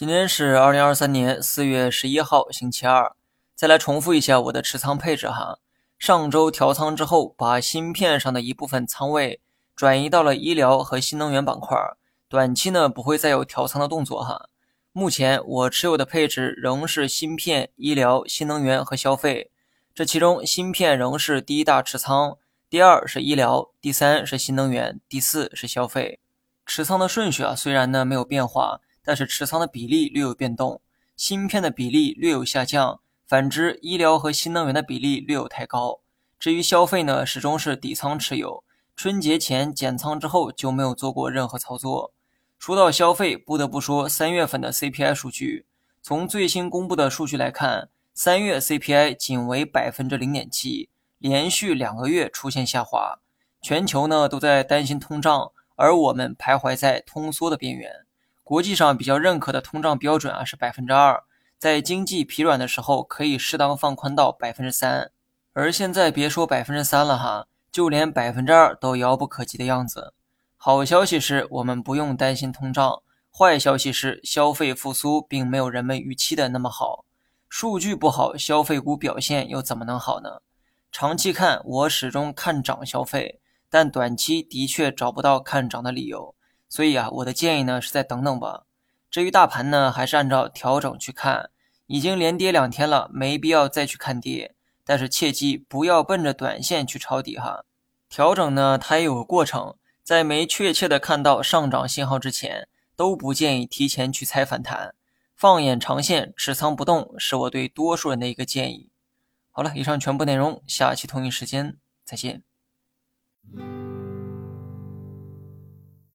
今天是二零二三年四月十一号，星期二。再来重复一下我的持仓配置哈。上周调仓之后，把芯片上的一部分仓位转移到了医疗和新能源板块，短期呢不会再有调仓的动作哈。目前我持有的配置仍是芯片、医疗、新能源和消费，这其中芯片仍是第一大持仓，第二是医疗，第三是新能源，第四是消费。持仓的顺序啊虽然呢没有变化。但是持仓的比例略有变动，芯片的比例略有下降，反之，医疗和新能源的比例略有抬高。至于消费呢，始终是底仓持有，春节前减仓之后就没有做过任何操作。说到消费，不得不说三月份的 CPI 数据，从最新公布的数据来看，三月 CPI 仅为百分之零点七，连续两个月出现下滑。全球呢都在担心通胀，而我们徘徊在通缩的边缘。国际上比较认可的通胀标准啊是百分之二，在经济疲软的时候可以适当放宽到百分之三，而现在别说百分之三了哈，就连百分之二都遥不可及的样子。好消息是我们不用担心通胀，坏消息是消费复苏并没有人们预期的那么好。数据不好，消费股表现又怎么能好呢？长期看，我始终看涨消费，但短期的确找不到看涨的理由。所以啊，我的建议呢是再等等吧。至于大盘呢，还是按照调整去看。已经连跌两天了，没必要再去看跌。但是切记不要奔着短线去抄底哈。调整呢，它也有个过程，在没确切的看到上涨信号之前，都不建议提前去猜反弹。放眼长线，持仓不动是我对多数人的一个建议。好了，以上全部内容，下期同一时间再见。